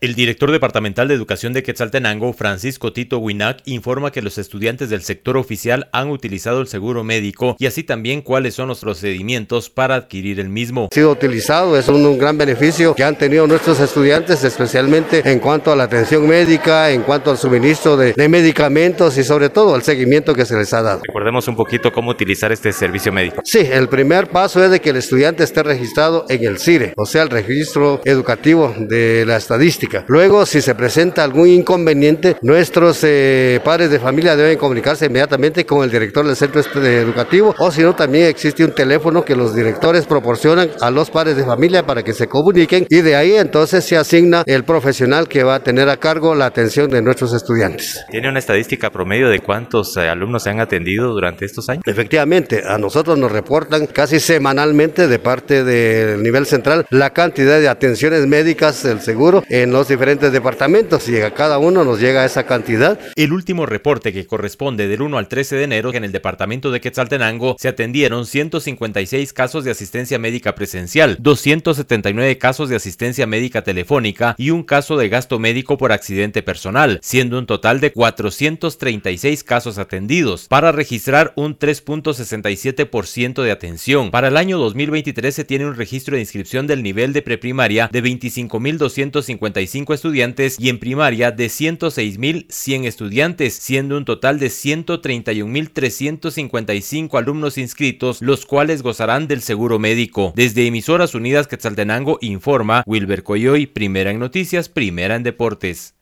El director departamental de educación de Quetzaltenango, Francisco Tito Winac, informa que los estudiantes del sector oficial han utilizado el seguro médico y así también cuáles son los procedimientos para adquirir el mismo. Ha sido utilizado, es un, gran beneficio que han tenido nuestros estudiantes, especialmente en cuanto a la atención médica, en cuanto al suministro de, de medicamentos y sobre todo al seguimiento que se les ha dado. Recordemos un poquito cómo utilizar este servicio médico. Sí, el primer paso es de que el estudiante esté registrado en el CIRE, o sea, el registro educativo de la estadística Luego, si se presenta algún inconveniente, nuestros eh, padres de familia deben comunicarse inmediatamente con el director del centro este educativo o si no, también existe un teléfono que los directores proporcionan a los padres de familia para que se comuniquen y de ahí entonces se asigna el profesional que va a tener a cargo la atención de nuestros estudiantes. ¿Tiene una estadística promedio de cuántos eh, alumnos se han atendido durante estos años? Efectivamente, a nosotros nos reportan casi semanalmente de parte del nivel central la cantidad de atenciones médicas del seguro en los diferentes departamentos y a cada uno nos llega esa cantidad. El último reporte que corresponde del 1 al 13 de enero en el departamento de Quetzaltenango se atendieron 156 casos de asistencia médica presencial, 279 casos de asistencia médica telefónica y un caso de gasto médico por accidente personal, siendo un total de 436 casos atendidos, para registrar un 3.67% de atención. Para el año 2023 se tiene un registro de inscripción del nivel de preprimaria de 25.255 estudiantes y en primaria de 106.100 estudiantes, siendo un total de 131.355 alumnos inscritos, los cuales gozarán del seguro médico. Desde Emisoras Unidas Quetzaltenango informa Wilber Coyoy, primera en noticias, primera en deportes.